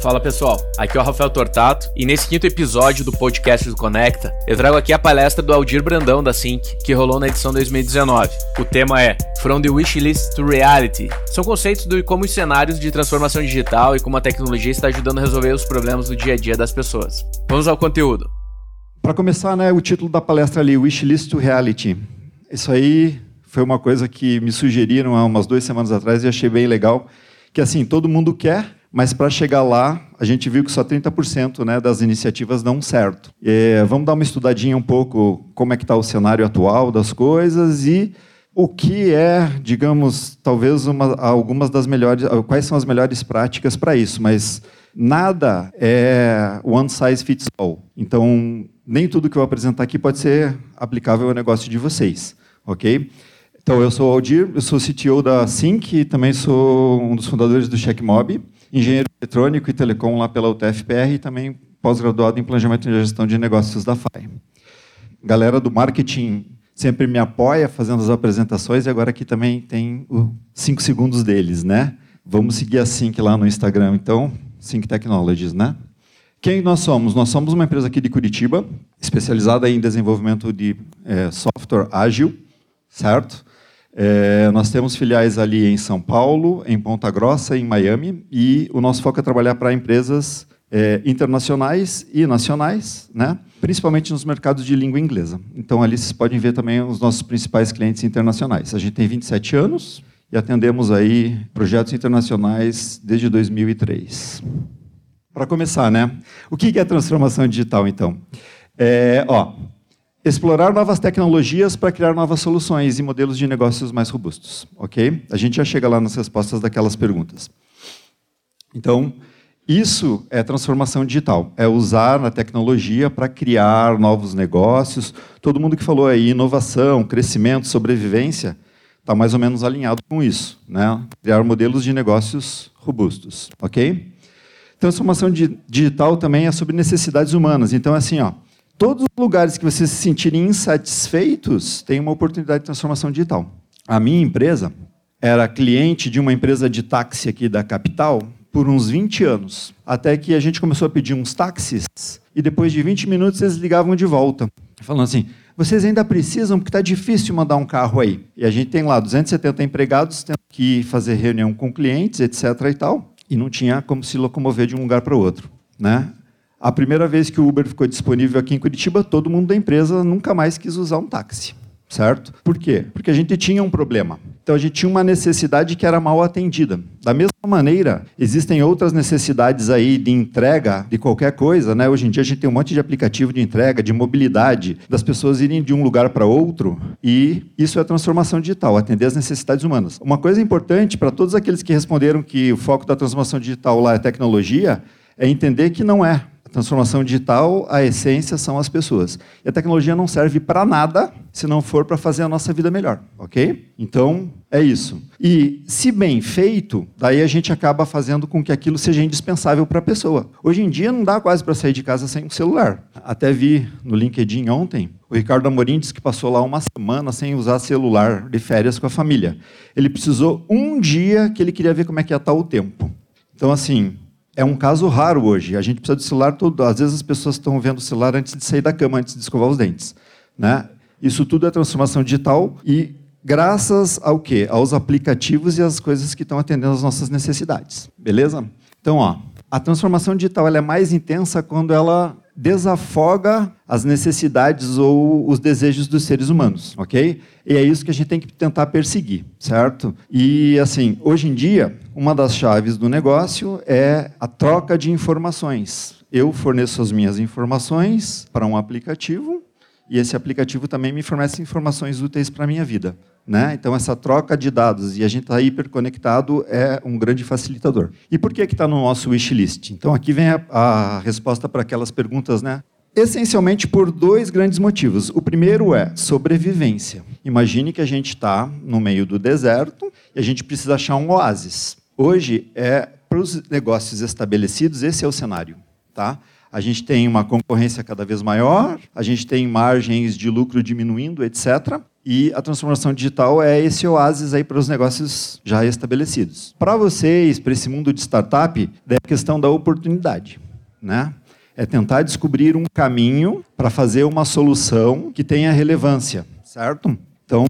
Fala pessoal, aqui é o Rafael Tortato e nesse quinto episódio do podcast do Conecta, eu trago aqui a palestra do Aldir Brandão da Sync, que rolou na edição 2019. O tema é From the Wishlist to Reality. São conceitos de como os cenários de transformação digital e como a tecnologia está ajudando a resolver os problemas do dia a dia das pessoas. Vamos ao conteúdo. Para começar, né, o título da palestra ali, Wishlist to Reality. Isso aí foi uma coisa que me sugeriram há umas duas semanas atrás e achei bem legal, que assim, todo mundo quer, mas para chegar lá, a gente viu que só 30% né, das iniciativas dão certo. É, vamos dar uma estudadinha um pouco como é que está o cenário atual das coisas e o que é, digamos, talvez uma, algumas das melhores, quais são as melhores práticas para isso, mas nada é one size fits all. Então, nem tudo que eu apresentar aqui pode ser aplicável ao negócio de vocês, ok? Então, eu sou o Aldir, eu sou CTO da Sync e também sou um dos fundadores do CheckMob engenheiro eletrônico e telecom lá pela UTFPR e também pós-graduado em planejamento e gestão de negócios da FAI. Galera do marketing sempre me apoia fazendo as apresentações e agora aqui também tem os cinco segundos deles, né? Vamos seguir a Sync lá no Instagram, então, Sync Technologies, né? Quem nós somos? Nós somos uma empresa aqui de Curitiba, especializada em desenvolvimento de é, software ágil, certo? É, nós temos filiais ali em São Paulo, em Ponta Grossa, em Miami, e o nosso foco é trabalhar para empresas é, internacionais e nacionais, né? principalmente nos mercados de língua inglesa. Então, ali vocês podem ver também os nossos principais clientes internacionais. A gente tem 27 anos e atendemos aí projetos internacionais desde 2003. Para começar, né? O que é transformação digital, então? É, ó, explorar novas tecnologias para criar novas soluções e modelos de negócios mais robustos, ok? A gente já chega lá nas respostas daquelas perguntas. Então, isso é transformação digital, é usar a tecnologia para criar novos negócios. Todo mundo que falou aí inovação, crescimento, sobrevivência, está mais ou menos alinhado com isso, né? Criar modelos de negócios robustos, ok? Transformação digital também é sobre necessidades humanas. Então, é assim, ó, Todos os lugares que vocês se sentirem insatisfeitos têm uma oportunidade de transformação digital. A minha empresa era cliente de uma empresa de táxi aqui da capital por uns 20 anos, até que a gente começou a pedir uns táxis e depois de 20 minutos eles ligavam de volta, falando assim: vocês ainda precisam porque está difícil mandar um carro aí. E a gente tem lá 270 empregados tendo que fazer reunião com clientes, etc. e tal, e não tinha como se locomover de um lugar para o outro, né? A primeira vez que o Uber ficou disponível aqui em Curitiba, todo mundo da empresa nunca mais quis usar um táxi, certo? Por quê? Porque a gente tinha um problema. Então a gente tinha uma necessidade que era mal atendida. Da mesma maneira, existem outras necessidades aí de entrega de qualquer coisa, né? Hoje em dia a gente tem um monte de aplicativo de entrega, de mobilidade, das pessoas irem de um lugar para outro, e isso é transformação digital, atender as necessidades humanas. Uma coisa importante para todos aqueles que responderam que o foco da transformação digital lá é tecnologia, é entender que não é. Transformação digital, a essência são as pessoas. E a tecnologia não serve para nada se não for para fazer a nossa vida melhor, ok? Então, é isso. E, se bem feito, daí a gente acaba fazendo com que aquilo seja indispensável para a pessoa. Hoje em dia, não dá quase para sair de casa sem um celular. Até vi no LinkedIn ontem, o Ricardo Amorim disse que passou lá uma semana sem usar celular de férias com a família. Ele precisou um dia que ele queria ver como é que ia estar o tempo. Então, assim, é um caso raro hoje. A gente precisa do celular todo. Às vezes as pessoas estão vendo o celular antes de sair da cama, antes de escovar os dentes. Né? Isso tudo é transformação digital e graças ao quê? Aos aplicativos e às coisas que estão atendendo às nossas necessidades. Beleza? Então, ó, a transformação digital ela é mais intensa quando ela desafoga as necessidades ou os desejos dos seres humanos, ok? E é isso que a gente tem que tentar perseguir, certo? E assim, hoje em dia, uma das chaves do negócio é a troca de informações. Eu forneço as minhas informações para um aplicativo e esse aplicativo também me fornece informações úteis para a minha vida. Né? Então, essa troca de dados e a gente está hiperconectado é um grande facilitador. E por que está no nosso wishlist? Então, aqui vem a, a resposta para aquelas perguntas, né? Essencialmente por dois grandes motivos. O primeiro é sobrevivência. Imagine que a gente está no meio do deserto e a gente precisa achar um oásis. Hoje, é, para os negócios estabelecidos, esse é o cenário. Tá? A gente tem uma concorrência cada vez maior, a gente tem margens de lucro diminuindo, etc. E a transformação digital é esse oásis aí para os negócios já estabelecidos. Para vocês, para esse mundo de startup, é a questão da oportunidade, né? É tentar descobrir um caminho para fazer uma solução que tenha relevância, certo? Então,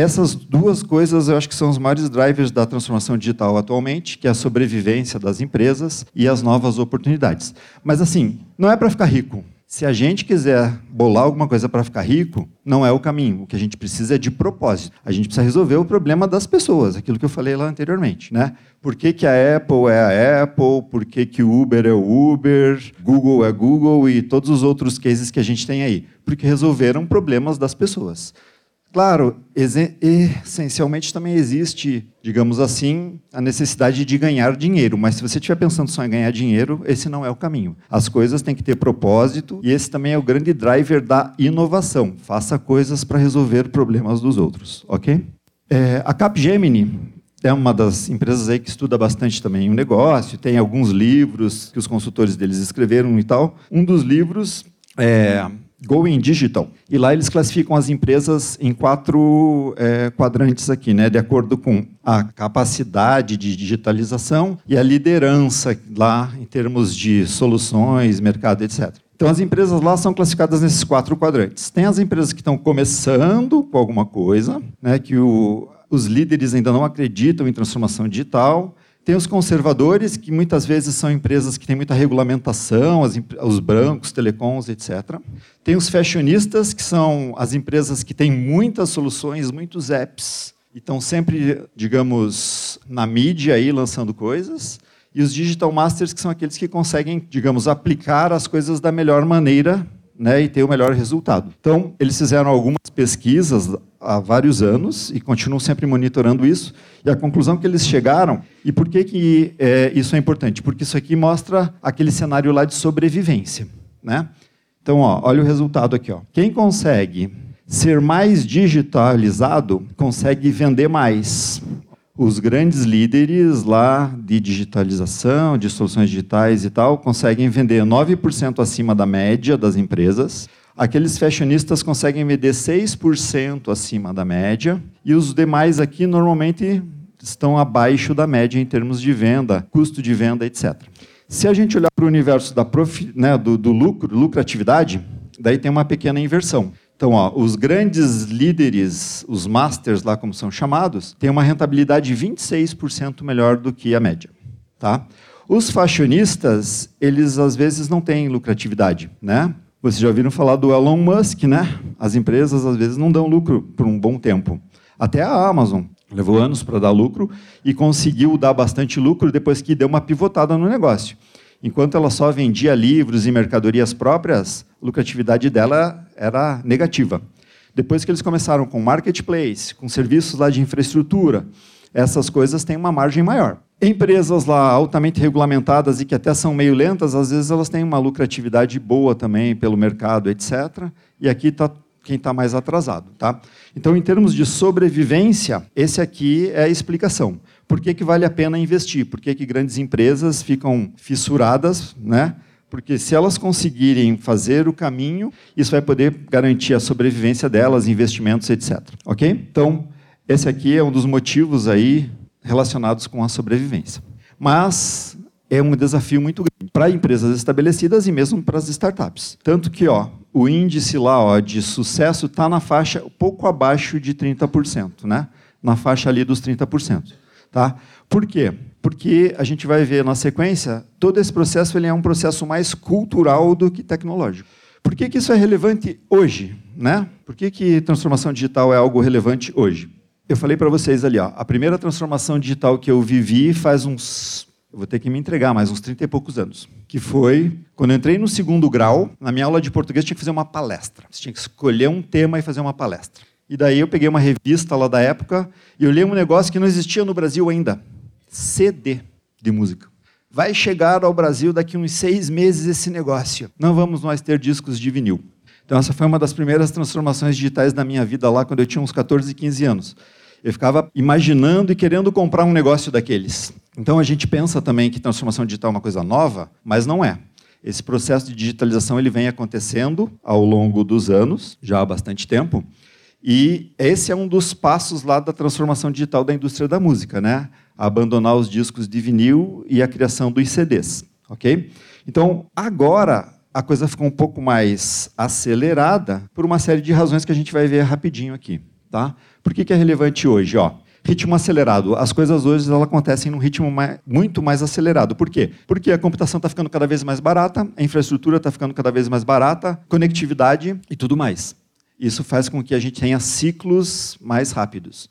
essas duas coisas eu acho que são os maiores drivers da transformação digital atualmente, que é a sobrevivência das empresas e as novas oportunidades. Mas assim, não é para ficar rico. Se a gente quiser bolar alguma coisa para ficar rico, não é o caminho. O que a gente precisa é de propósito. A gente precisa resolver o problema das pessoas, aquilo que eu falei lá anteriormente. Né? Por que, que a Apple é a Apple? Por que, que o Uber é o Uber? Google é Google e todos os outros cases que a gente tem aí? Porque resolveram problemas das pessoas. Claro, essencialmente também existe, digamos assim, a necessidade de ganhar dinheiro, mas se você estiver pensando só em ganhar dinheiro, esse não é o caminho. As coisas têm que ter propósito e esse também é o grande driver da inovação. Faça coisas para resolver problemas dos outros, ok? É, a Capgemini é uma das empresas aí que estuda bastante também o negócio, tem alguns livros que os consultores deles escreveram e tal. Um dos livros é Going Digital. E lá eles classificam as empresas em quatro é, quadrantes aqui, né, de acordo com a capacidade de digitalização e a liderança lá em termos de soluções, mercado, etc. Então as empresas lá são classificadas nesses quatro quadrantes. Tem as empresas que estão começando com alguma coisa, né, que o, os líderes ainda não acreditam em transformação digital. Tem os conservadores, que muitas vezes são empresas que têm muita regulamentação, as, os brancos, telecoms, etc. Tem os fashionistas, que são as empresas que têm muitas soluções, muitos apps, e estão sempre, digamos, na mídia aí lançando coisas. E os digital masters, que são aqueles que conseguem, digamos, aplicar as coisas da melhor maneira né, e ter o melhor resultado. Então, eles fizeram algumas pesquisas há vários anos e continuam sempre monitorando isso. E a conclusão que eles chegaram, e por que, que é, isso é importante? Porque isso aqui mostra aquele cenário lá de sobrevivência. Né? Então, ó, olha o resultado aqui. Ó. Quem consegue ser mais digitalizado consegue vender mais os grandes líderes lá de digitalização, de soluções digitais e tal, conseguem vender 9% acima da média das empresas. Aqueles fashionistas conseguem vender 6% acima da média. E os demais aqui, normalmente, estão abaixo da média em termos de venda, custo de venda, etc. Se a gente olhar para o universo da né, do, do lucro, lucratividade, daí tem uma pequena inversão. Então, ó, os grandes líderes, os masters lá como são chamados, têm uma rentabilidade 26% melhor do que a média, tá? Os fashionistas, eles às vezes não têm lucratividade, né? Vocês já ouviram falar do Elon Musk, né? As empresas às vezes não dão lucro por um bom tempo. Até a Amazon levou anos para dar lucro e conseguiu dar bastante lucro depois que deu uma pivotada no negócio. Enquanto ela só vendia livros e mercadorias próprias, lucratividade dela era negativa. Depois que eles começaram com marketplace, com serviços lá de infraestrutura, essas coisas têm uma margem maior. Empresas lá altamente regulamentadas e que até são meio lentas, às vezes elas têm uma lucratividade boa também pelo mercado, etc. E aqui está quem está mais atrasado. Tá? Então, em termos de sobrevivência, esse aqui é a explicação. Por que, que vale a pena investir? Por que, que grandes empresas ficam fissuradas, né? Porque se elas conseguirem fazer o caminho, isso vai poder garantir a sobrevivência delas, investimentos, etc. Ok? Então, esse aqui é um dos motivos aí relacionados com a sobrevivência. Mas é um desafio muito grande para empresas estabelecidas e mesmo para as startups. Tanto que ó, o índice lá ó, de sucesso está na faixa pouco abaixo de 30%, né? na faixa ali dos 30%. Tá? Por quê? Porque a gente vai ver na sequência, todo esse processo ele é um processo mais cultural do que tecnológico. Por que, que isso é relevante hoje? Né? Por que, que transformação digital é algo relevante hoje? Eu falei para vocês ali, ó, a primeira transformação digital que eu vivi faz uns. Eu vou ter que me entregar, mais uns 30 e poucos anos. Que foi quando eu entrei no segundo grau, na minha aula de português, tinha que fazer uma palestra. Você tinha que escolher um tema e fazer uma palestra. E daí eu peguei uma revista lá da época e eu li um negócio que não existia no Brasil ainda: CD de música. Vai chegar ao Brasil daqui uns seis meses esse negócio. Não vamos mais ter discos de vinil. Então, essa foi uma das primeiras transformações digitais da minha vida lá, quando eu tinha uns 14, 15 anos. Eu ficava imaginando e querendo comprar um negócio daqueles. Então, a gente pensa também que transformação digital é uma coisa nova, mas não é. Esse processo de digitalização ele vem acontecendo ao longo dos anos, já há bastante tempo, E esse é um dos passos lá da transformação digital da indústria da música, né? Abandonar os discos de vinil e a criação dos CDs, ok? Então, agora a coisa ficou um pouco mais acelerada por uma série de razões que a gente vai ver rapidinho aqui, tá? Por que, que é relevante hoje, ó? ritmo acelerado. As coisas hoje elas acontecem num ritmo mais, muito mais acelerado. Por quê? Porque a computação está ficando cada vez mais barata, a infraestrutura está ficando cada vez mais barata, conectividade e tudo mais. Isso faz com que a gente tenha ciclos mais rápidos.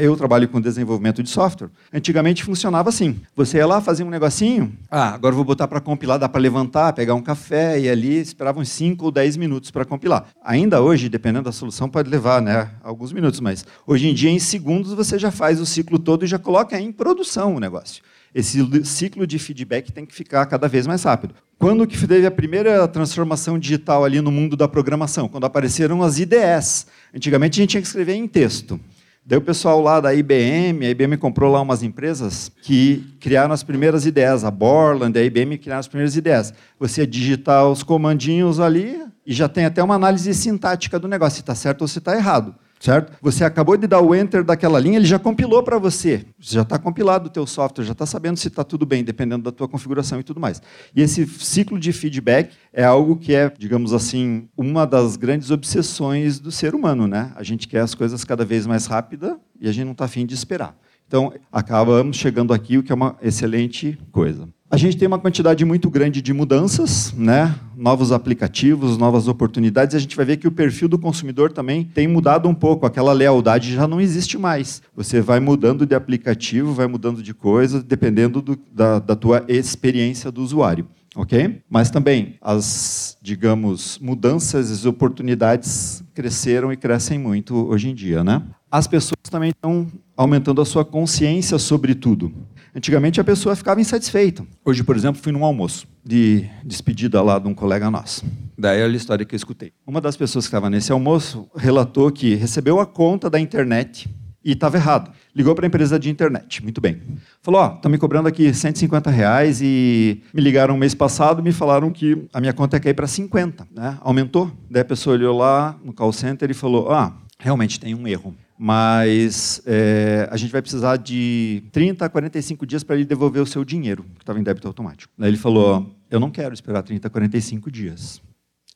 Eu trabalho com desenvolvimento de software. Antigamente funcionava assim. Você ia lá, fazia um negocinho. Ah, agora vou botar para compilar, dá para levantar, pegar um café e ali esperava uns 5 ou 10 minutos para compilar. Ainda hoje, dependendo da solução, pode levar né, alguns minutos, mas hoje em dia, em segundos, você já faz o ciclo todo e já coloca em produção o negócio esse ciclo de feedback tem que ficar cada vez mais rápido. Quando que teve a primeira transformação digital ali no mundo da programação? Quando apareceram as IDEs. Antigamente a gente tinha que escrever em texto. Daí o pessoal lá da IBM, a IBM comprou lá umas empresas que criaram as primeiras ideias. A Borland, a IBM criaram as primeiras ideias. Você digitar os comandinhos ali e já tem até uma análise sintática do negócio, se está certo ou se está errado certo? Você acabou de dar o enter daquela linha, ele já compilou para você. Já está compilado o teu software, já está sabendo se está tudo bem, dependendo da tua configuração e tudo mais. E esse ciclo de feedback é algo que é, digamos assim, uma das grandes obsessões do ser humano, né? A gente quer as coisas cada vez mais rápida e a gente não está afim de esperar. Então, acabamos chegando aqui, o que é uma excelente coisa. A gente tem uma quantidade muito grande de mudanças, né? novos aplicativos, novas oportunidades. A gente vai ver que o perfil do consumidor também tem mudado um pouco. Aquela lealdade já não existe mais. Você vai mudando de aplicativo, vai mudando de coisa, dependendo do, da, da tua experiência do usuário. Ok? Mas também as, digamos, mudanças, as oportunidades cresceram e crescem muito hoje em dia, né? As pessoas também estão aumentando a sua consciência sobre tudo. Antigamente a pessoa ficava insatisfeita. Hoje, por exemplo, fui num almoço de despedida lá de um colega nosso. Daí olha a história que eu escutei. Uma das pessoas que estava nesse almoço relatou que recebeu a conta da internet e estava errado. Ligou para a empresa de internet. Muito bem. Falou: Ó, oh, estão me cobrando aqui 150 reais e me ligaram mês passado e me falaram que a minha conta ia cair para 50. Né? Aumentou. Daí a pessoa olhou lá no call center e falou: Ah, realmente tem um erro mas é, a gente vai precisar de 30 a 45 dias para ele devolver o seu dinheiro, que estava em débito automático. Daí ele falou: Eu não quero esperar 30 a 45 dias.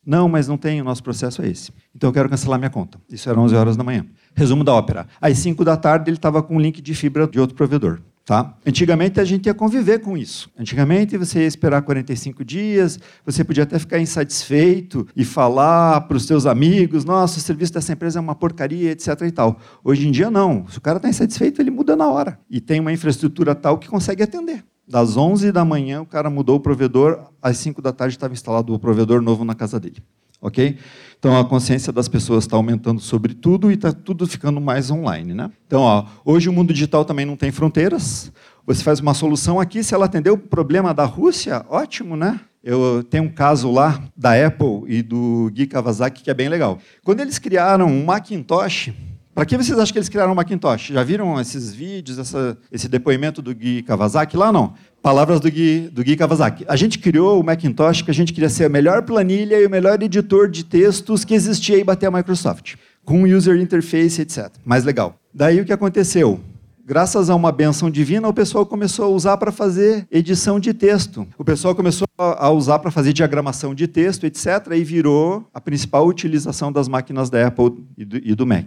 Não, mas não tem, o nosso processo é esse. Então eu quero cancelar minha conta. Isso era 11 horas da manhã. Resumo da ópera. Às 5 da tarde ele estava com um link de fibra de outro provedor. Tá? Antigamente a gente ia conviver com isso. Antigamente você ia esperar 45 dias, você podia até ficar insatisfeito e falar para os seus amigos: nossa, o serviço dessa empresa é uma porcaria, etc. E tal. Hoje em dia, não. Se o cara está insatisfeito, ele muda na hora. E tem uma infraestrutura tal que consegue atender. Das 11 da manhã, o cara mudou o provedor, às 5 da tarde estava instalado o provedor novo na casa dele. Ok? Então a consciência das pessoas está aumentando sobre tudo e está tudo ficando mais online. Né? Então, ó, hoje o mundo digital também não tem fronteiras. Você faz uma solução aqui, se ela atender o problema da Rússia, ótimo, né? Eu tenho um caso lá da Apple e do Gui Kawasaki que é bem legal. Quando eles criaram um Macintosh, para que vocês acham que eles criaram um Macintosh? Já viram esses vídeos, essa, esse depoimento do Gui Kawasaki lá? Não. Palavras do Gui, do Gui Kawasaki. A gente criou o Macintosh que a gente queria ser a melhor planilha e o melhor editor de textos que existia e bater a Microsoft. Com user interface, etc. Mais legal. Daí o que aconteceu? Graças a uma benção divina, o pessoal começou a usar para fazer edição de texto. O pessoal começou a usar para fazer diagramação de texto, etc., e virou a principal utilização das máquinas da Apple e do Mac.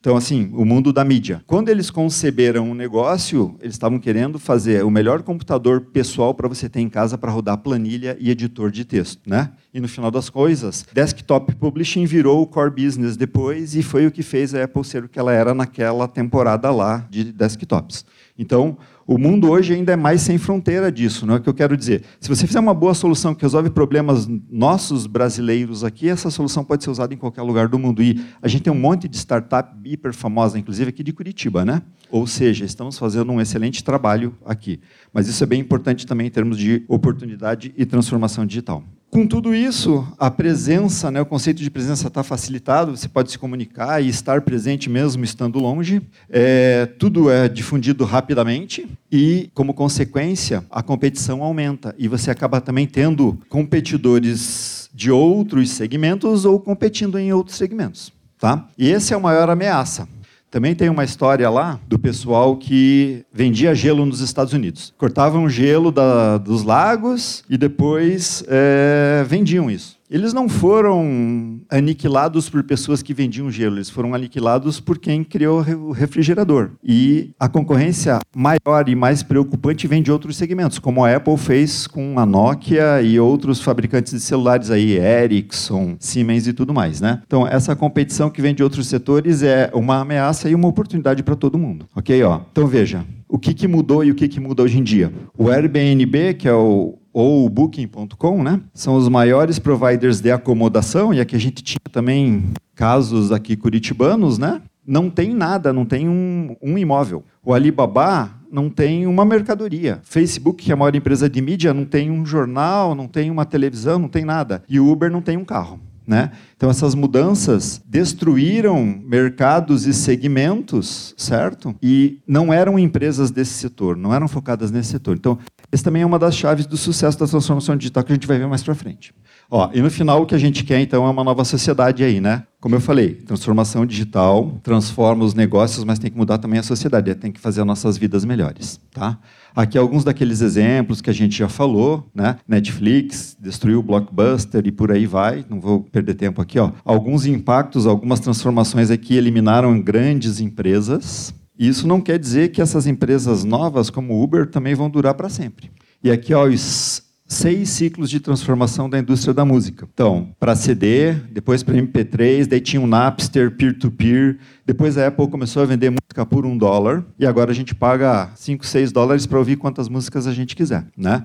Então, assim, o mundo da mídia. Quando eles conceberam um negócio, eles estavam querendo fazer o melhor computador pessoal para você ter em casa para rodar planilha e editor de texto, né? E no final das coisas, desktop publishing virou o core business depois e foi o que fez a Apple ser o que ela era naquela temporada lá de desktops. Então, o mundo hoje ainda é mais sem fronteira disso, não é o que eu quero dizer. Se você fizer uma boa solução que resolve problemas nossos brasileiros aqui, essa solução pode ser usada em qualquer lugar do mundo. E a gente tem um monte de startup hiper famosa, inclusive aqui de Curitiba, né? Ou seja, estamos fazendo um excelente trabalho aqui. Mas isso é bem importante também em termos de oportunidade e transformação digital. Com tudo isso, a presença, né, o conceito de presença está facilitado, você pode se comunicar e estar presente mesmo estando longe. É, tudo é difundido rapidamente e, como consequência, a competição aumenta e você acaba também tendo competidores de outros segmentos ou competindo em outros segmentos. Tá? E esse é a maior ameaça. Também tem uma história lá do pessoal que vendia gelo nos Estados Unidos. Cortavam gelo da, dos lagos e depois é, vendiam isso. Eles não foram aniquilados por pessoas que vendiam gelo, eles foram aniquilados por quem criou o refrigerador. E a concorrência maior e mais preocupante vem de outros segmentos, como a Apple fez com a Nokia e outros fabricantes de celulares aí, Ericsson, Siemens e tudo mais, né? Então, essa competição que vem de outros setores é uma ameaça e uma oportunidade para todo mundo. OK, ó. Então veja, o que, que mudou e o que, que muda hoje em dia? O Airbnb, que é o ou o Booking.com, né? São os maiores providers de acomodação, e aqui a gente tinha também casos aqui curitibanos, né? Não tem nada, não tem um, um imóvel. O Alibaba não tem uma mercadoria. Facebook, que é a maior empresa de mídia, não tem um jornal, não tem uma televisão, não tem nada. E o Uber não tem um carro. Né? Então essas mudanças destruíram mercados e segmentos, certo? E não eram empresas desse setor, não eram focadas nesse setor. Então esse também é uma das chaves do sucesso da transformação digital que a gente vai ver mais para frente. Ó, e no final o que a gente quer então é uma nova sociedade aí, né? Como eu falei, transformação digital transforma os negócios, mas tem que mudar também a sociedade, tem que fazer as nossas vidas melhores, tá? Aqui alguns daqueles exemplos que a gente já falou, né? Netflix destruiu o Blockbuster e por aí vai. Não vou perder tempo aqui, ó. Alguns impactos, algumas transformações aqui eliminaram grandes empresas. Isso não quer dizer que essas empresas novas, como Uber, também vão durar para sempre. E aqui, ó, os seis ciclos de transformação da indústria da música. Então, para CD, depois para MP3, daí tinha um Napster, peer-to-peer. Depois a Apple começou a vender música por um dólar. E agora a gente paga 5, 6 dólares para ouvir quantas músicas a gente quiser. Né?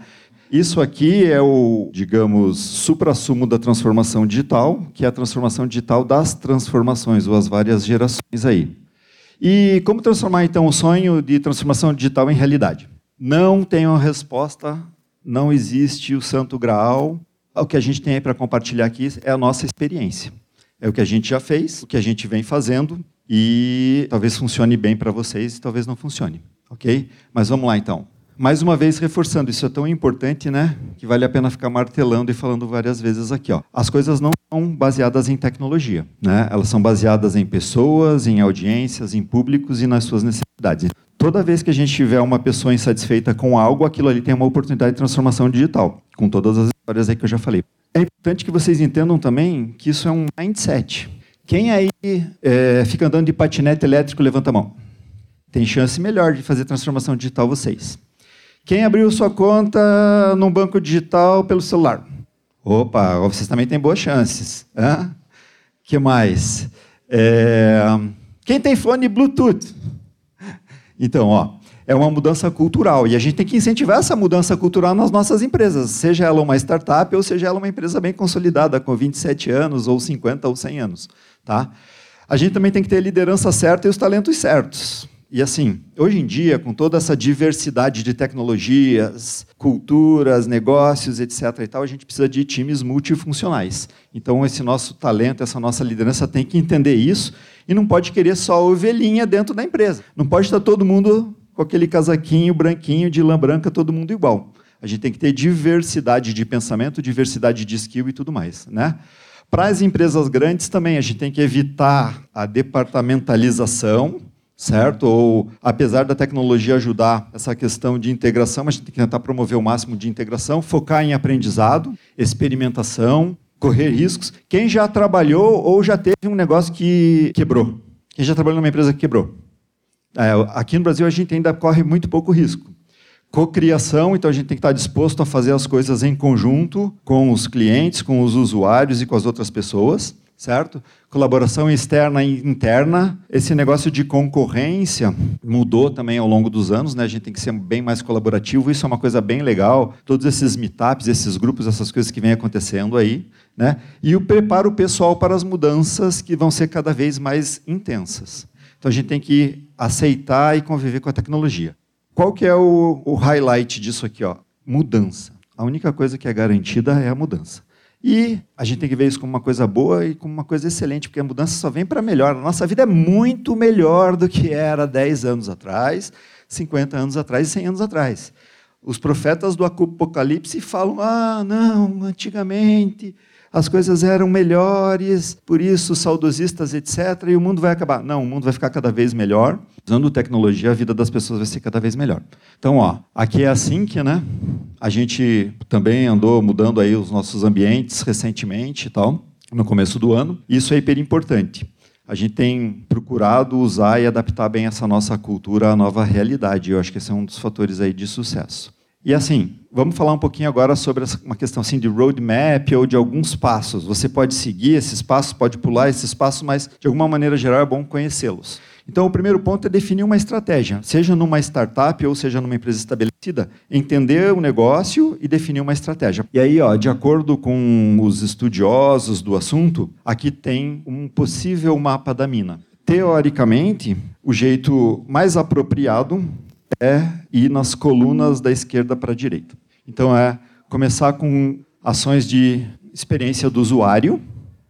Isso aqui é o, digamos, supra-sumo da transformação digital, que é a transformação digital das transformações, ou as várias gerações aí. E como transformar, então, o sonho de transformação digital em realidade? Não tenho uma resposta não existe o santo graal. O que a gente tem aí para compartilhar aqui é a nossa experiência. É o que a gente já fez, o que a gente vem fazendo e talvez funcione bem para vocês, talvez não funcione, ok? Mas vamos lá então. Mais uma vez reforçando, isso é tão importante, né, que vale a pena ficar martelando e falando várias vezes aqui, ó. As coisas não são baseadas em tecnologia, né? Elas são baseadas em pessoas, em audiências, em públicos e nas suas necessidades. Toda vez que a gente tiver uma pessoa insatisfeita com algo, aquilo ali tem uma oportunidade de transformação digital, com todas as histórias aí que eu já falei. É importante que vocês entendam também que isso é um mindset. Quem aí é, fica andando de patinete elétrico, levanta a mão. Tem chance melhor de fazer transformação digital vocês. Quem abriu sua conta num banco digital pelo celular? Opa, vocês também têm boas chances. O que mais? É... Quem tem fone Bluetooth? Então, ó, é uma mudança cultural e a gente tem que incentivar essa mudança cultural nas nossas empresas, seja ela uma startup ou seja ela uma empresa bem consolidada, com 27 anos, ou 50 ou 100 anos. Tá? A gente também tem que ter a liderança certa e os talentos certos. E assim, hoje em dia, com toda essa diversidade de tecnologias, culturas, negócios, etc. e tal, a gente precisa de times multifuncionais. Então, esse nosso talento, essa nossa liderança tem que entender isso e não pode querer só ovelhinha dentro da empresa. Não pode estar todo mundo com aquele casaquinho branquinho de lã branca, todo mundo igual. A gente tem que ter diversidade de pensamento, diversidade de skill e tudo mais, né? Para as empresas grandes também a gente tem que evitar a departamentalização, certo? Ou apesar da tecnologia ajudar essa questão de integração, a gente tem que tentar promover o máximo de integração, focar em aprendizado, experimentação, correr riscos. Quem já trabalhou ou já teve um negócio que quebrou? Quem já trabalhou numa empresa que quebrou? É, aqui no Brasil a gente ainda corre muito pouco risco. Cocriação, então a gente tem que estar disposto a fazer as coisas em conjunto com os clientes, com os usuários e com as outras pessoas certo? Colaboração externa e interna. Esse negócio de concorrência mudou também ao longo dos anos, né? A gente tem que ser bem mais colaborativo. Isso é uma coisa bem legal. Todos esses meetups, esses grupos, essas coisas que vêm acontecendo aí, né? E o preparo pessoal para as mudanças que vão ser cada vez mais intensas. Então a gente tem que aceitar e conviver com a tecnologia. Qual que é o, o highlight disso aqui, ó? Mudança. A única coisa que é garantida é a mudança. E a gente tem que ver isso como uma coisa boa e como uma coisa excelente, porque a mudança só vem para melhor. A nossa vida é muito melhor do que era 10 anos atrás, 50 anos atrás e 100 anos atrás. Os profetas do Apocalipse falam: ah, não, antigamente as coisas eram melhores, por isso saudosistas, etc., e o mundo vai acabar. Não, o mundo vai ficar cada vez melhor. Usando tecnologia, a vida das pessoas vai ser cada vez melhor. Então, ó, aqui é assim que, né? A gente também andou mudando aí os nossos ambientes recentemente e tal, no começo do ano. Isso é hiper importante a gente tem procurado usar e adaptar bem essa nossa cultura à nova realidade. Eu acho que esse é um dos fatores aí de sucesso. E assim, vamos falar um pouquinho agora sobre uma questão assim de roadmap ou de alguns passos. Você pode seguir esses passos, pode pular esses passos, mas de alguma maneira geral é bom conhecê-los. Então, o primeiro ponto é definir uma estratégia, seja numa startup ou seja numa empresa estabelecida, entender o negócio e definir uma estratégia. E aí, ó, de acordo com os estudiosos do assunto, aqui tem um possível mapa da mina. Teoricamente, o jeito mais apropriado é ir nas colunas da esquerda para a direita. Então, é começar com ações de experiência do usuário,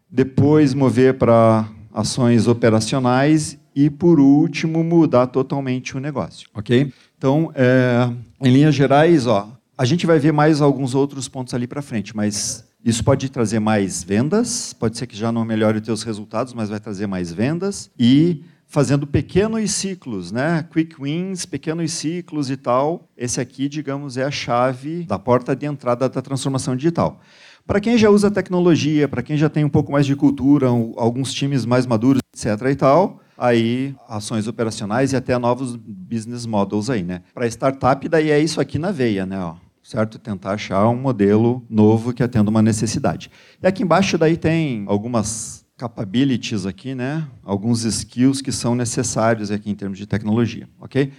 depois mover para ações operacionais e, por último, mudar totalmente o negócio, ok? Então, é, em linhas gerais, ó, a gente vai ver mais alguns outros pontos ali para frente, mas isso pode trazer mais vendas, pode ser que já não melhore os teus resultados, mas vai trazer mais vendas e fazendo pequenos ciclos, né? Quick wins, pequenos ciclos e tal. Esse aqui, digamos, é a chave da porta de entrada da transformação digital. Para quem já usa tecnologia, para quem já tem um pouco mais de cultura, alguns times mais maduros, etc. e tal, aí ações operacionais e até novos business models aí, né? Para startup, daí é isso aqui na veia, né? Ó, certo? Tentar achar um modelo novo que atenda uma necessidade. E aqui embaixo daí tem algumas capabilities aqui, né? Alguns skills que são necessários aqui em termos de tecnologia, ok?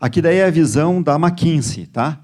Aqui daí é a visão da McKinsey, tá?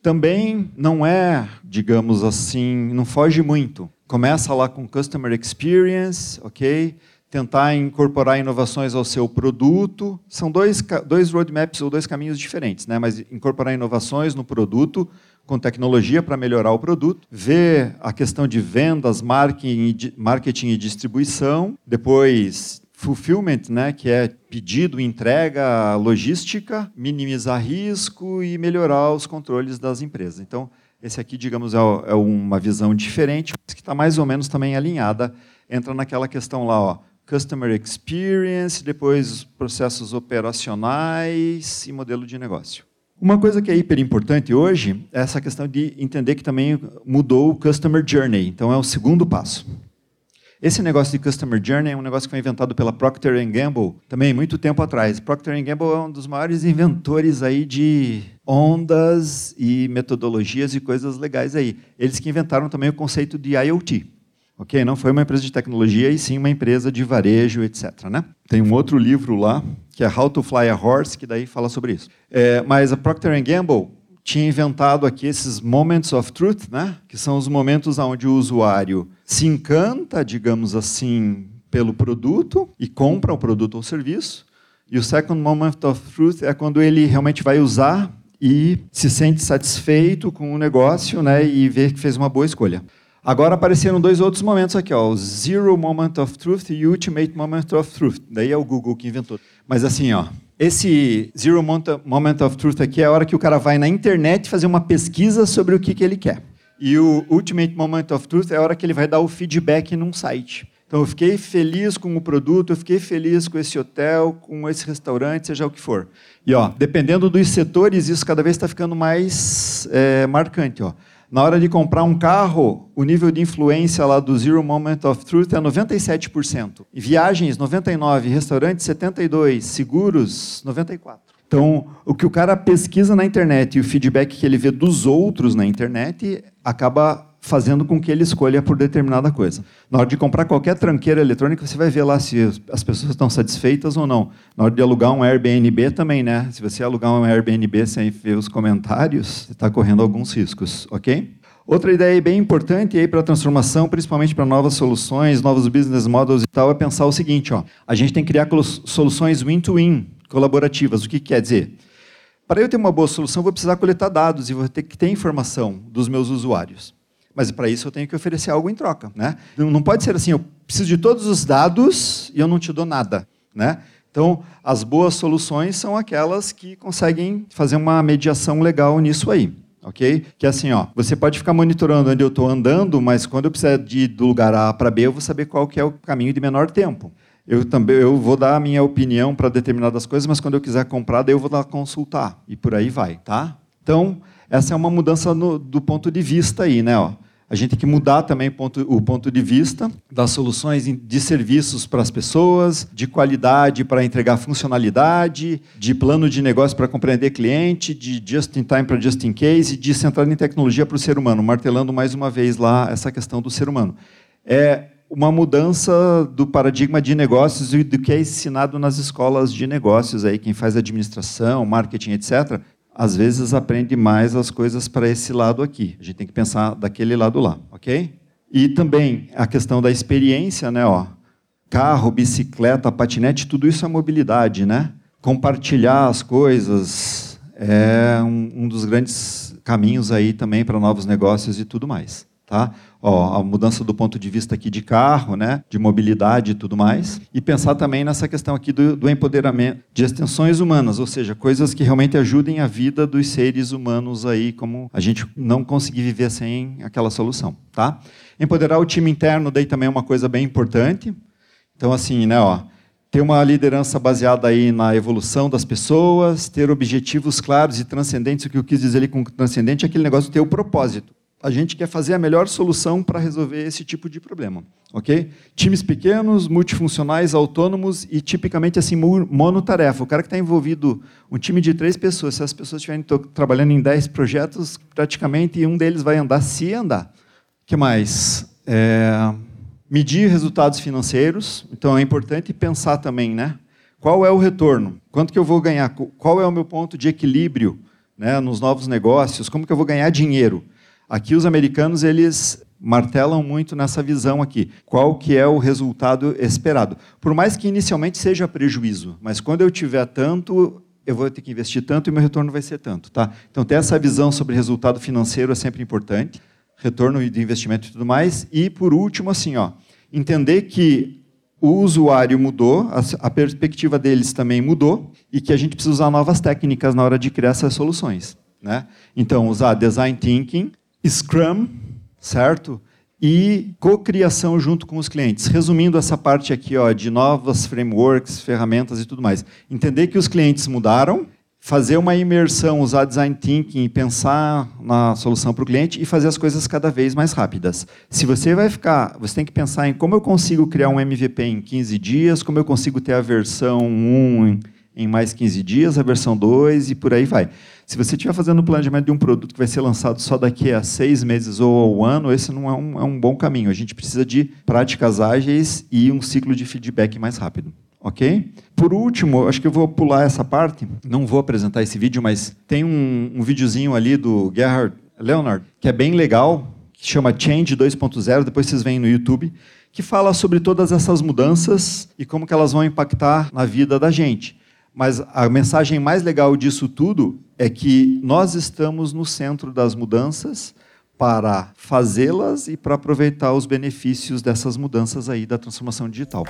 Também não é, digamos assim, não foge muito. Começa lá com Customer Experience, ok? tentar incorporar inovações ao seu produto. São dois, dois roadmaps ou dois caminhos diferentes, né? mas incorporar inovações no produto com tecnologia para melhorar o produto, ver a questão de vendas, marketing e distribuição, depois fulfillment, né, que é pedido, entrega, logística, minimizar risco e melhorar os controles das empresas. Então, esse aqui, digamos, é, é uma visão diferente, mas que está mais ou menos também alinhada. Entra naquela questão lá, ó, Customer Experience, depois processos operacionais e modelo de negócio. Uma coisa que é hiper importante hoje é essa questão de entender que também mudou o Customer Journey. Então, é o segundo passo. Esse negócio de Customer Journey é um negócio que foi inventado pela Procter Gamble também muito tempo atrás. Procter Gamble é um dos maiores inventores aí de ondas e metodologias e coisas legais aí. Eles que inventaram também o conceito de IoT. Ok? Não foi uma empresa de tecnologia, e sim uma empresa de varejo, etc. Né? Tem um outro livro lá, que é How to Fly a Horse, que daí fala sobre isso. É, mas a Procter Gamble tinha inventado aqui esses moments of truth, né? que são os momentos onde o usuário se encanta, digamos assim, pelo produto e compra o produto ou serviço. E o second moment of truth é quando ele realmente vai usar e se sente satisfeito com o negócio né, e vê que fez uma boa escolha. Agora apareceram dois outros momentos aqui, ó, o Zero Moment of Truth e Ultimate Moment of Truth. Daí é o Google que inventou. Mas assim, ó, esse Zero Moment of Truth aqui é a hora que o cara vai na internet fazer uma pesquisa sobre o que, que ele quer. E o Ultimate Moment of Truth é a hora que ele vai dar o feedback num site. Então, eu fiquei feliz com o produto, eu fiquei feliz com esse hotel, com esse restaurante, seja o que for. E, ó, dependendo dos setores, isso cada vez está ficando mais é, marcante. Ó. Na hora de comprar um carro, o nível de influência lá do Zero Moment of Truth é 97%. E viagens, 99%. Restaurantes, 72%. Seguros, 94%. Então, o que o cara pesquisa na internet e o feedback que ele vê dos outros na internet acaba fazendo com que ele escolha por determinada coisa. Na hora de comprar qualquer tranqueira eletrônica, você vai ver lá se as pessoas estão satisfeitas ou não. Na hora de alugar um Airbnb também, né? Se você alugar um Airbnb sem ver os comentários, você está correndo alguns riscos, ok? Outra ideia bem importante aí para a transformação, principalmente para novas soluções, novos business models e tal, é pensar o seguinte: ó, a gente tem que criar soluções win-to-win, -win, colaborativas. O que quer dizer? Para eu ter uma boa solução, vou precisar coletar dados e vou ter que ter informação dos meus usuários. Mas para isso eu tenho que oferecer algo em troca. Né? Não pode ser assim, eu preciso de todos os dados e eu não te dou nada. Né? Então, as boas soluções são aquelas que conseguem fazer uma mediação legal nisso aí. ok? Que é assim, ó, você pode ficar monitorando onde eu estou andando, mas quando eu precisar de ir do lugar A para B, eu vou saber qual que é o caminho de menor tempo. Eu também eu vou dar a minha opinião para determinadas coisas, mas quando eu quiser comprar, daí eu vou lá consultar e por aí vai, tá? Então essa é uma mudança no, do ponto de vista aí, né? Ó. A gente tem que mudar também ponto, o ponto de vista das soluções de serviços para as pessoas, de qualidade para entregar funcionalidade, de plano de negócio para compreender cliente, de just in time para just in case, de centrar em tecnologia para o ser humano, martelando mais uma vez lá essa questão do ser humano. É uma mudança do paradigma de negócios e do que é ensinado nas escolas de negócios aí, quem faz administração, marketing, etc às vezes aprende mais as coisas para esse lado aqui. A gente tem que pensar daquele lado lá, ok? E também a questão da experiência, né? Ó, carro, bicicleta, patinete, tudo isso é mobilidade, né? Compartilhar as coisas é um, um dos grandes caminhos aí também para novos negócios e tudo mais. Tá? Ó, a mudança do ponto de vista aqui de carro, né, de mobilidade e tudo mais, e pensar também nessa questão aqui do, do, empoderamento de extensões humanas, ou seja, coisas que realmente ajudem a vida dos seres humanos aí, como a gente não conseguir viver sem aquela solução, tá? Empoderar o time interno daí também é uma coisa bem importante. Então assim, né, ó, ter uma liderança baseada aí na evolução das pessoas, ter objetivos claros e transcendentes. O que eu quis dizer ali com transcendente é aquele negócio de ter o propósito a gente quer fazer a melhor solução para resolver esse tipo de problema, ok? Times pequenos, multifuncionais, autônomos e tipicamente assim monotarefa. O cara que está envolvido, um time de três pessoas, se as pessoas estiverem trabalhando em dez projetos, praticamente um deles vai andar se andar. O que mais? É, medir resultados financeiros. Então é importante pensar também, né? Qual é o retorno? Quanto que eu vou ganhar? Qual é o meu ponto de equilíbrio, né, nos novos negócios? Como que eu vou ganhar dinheiro? Aqui os americanos eles martelam muito nessa visão aqui. Qual que é o resultado esperado? Por mais que inicialmente seja prejuízo, mas quando eu tiver tanto, eu vou ter que investir tanto e meu retorno vai ser tanto, tá? Então ter essa visão sobre resultado financeiro é sempre importante, retorno de investimento e tudo mais. E por último, assim, ó, entender que o usuário mudou, a perspectiva deles também mudou e que a gente precisa usar novas técnicas na hora de criar essas soluções. Né? Então, usar design thinking, Scrum, certo? E cocriação junto com os clientes. Resumindo essa parte aqui ó, de novas frameworks, ferramentas e tudo mais. Entender que os clientes mudaram, fazer uma imersão, usar design thinking e pensar na solução para o cliente e fazer as coisas cada vez mais rápidas. Se você vai ficar, você tem que pensar em como eu consigo criar um MVP em 15 dias, como eu consigo ter a versão 1 em mais 15 dias, a versão 2 e por aí vai. Se você estiver fazendo o planejamento de um produto que vai ser lançado só daqui a seis meses ou ao ano, esse não é um, é um bom caminho. A gente precisa de práticas ágeis e um ciclo de feedback mais rápido. Ok? Por último, acho que eu vou pular essa parte. Não vou apresentar esse vídeo, mas tem um, um videozinho ali do Gerhard Leonard, que é bem legal, que chama Change 2.0, depois vocês veem no YouTube, que fala sobre todas essas mudanças e como que elas vão impactar na vida da gente. Mas a mensagem mais legal disso tudo é que nós estamos no centro das mudanças para fazê-las e para aproveitar os benefícios dessas mudanças aí da transformação digital.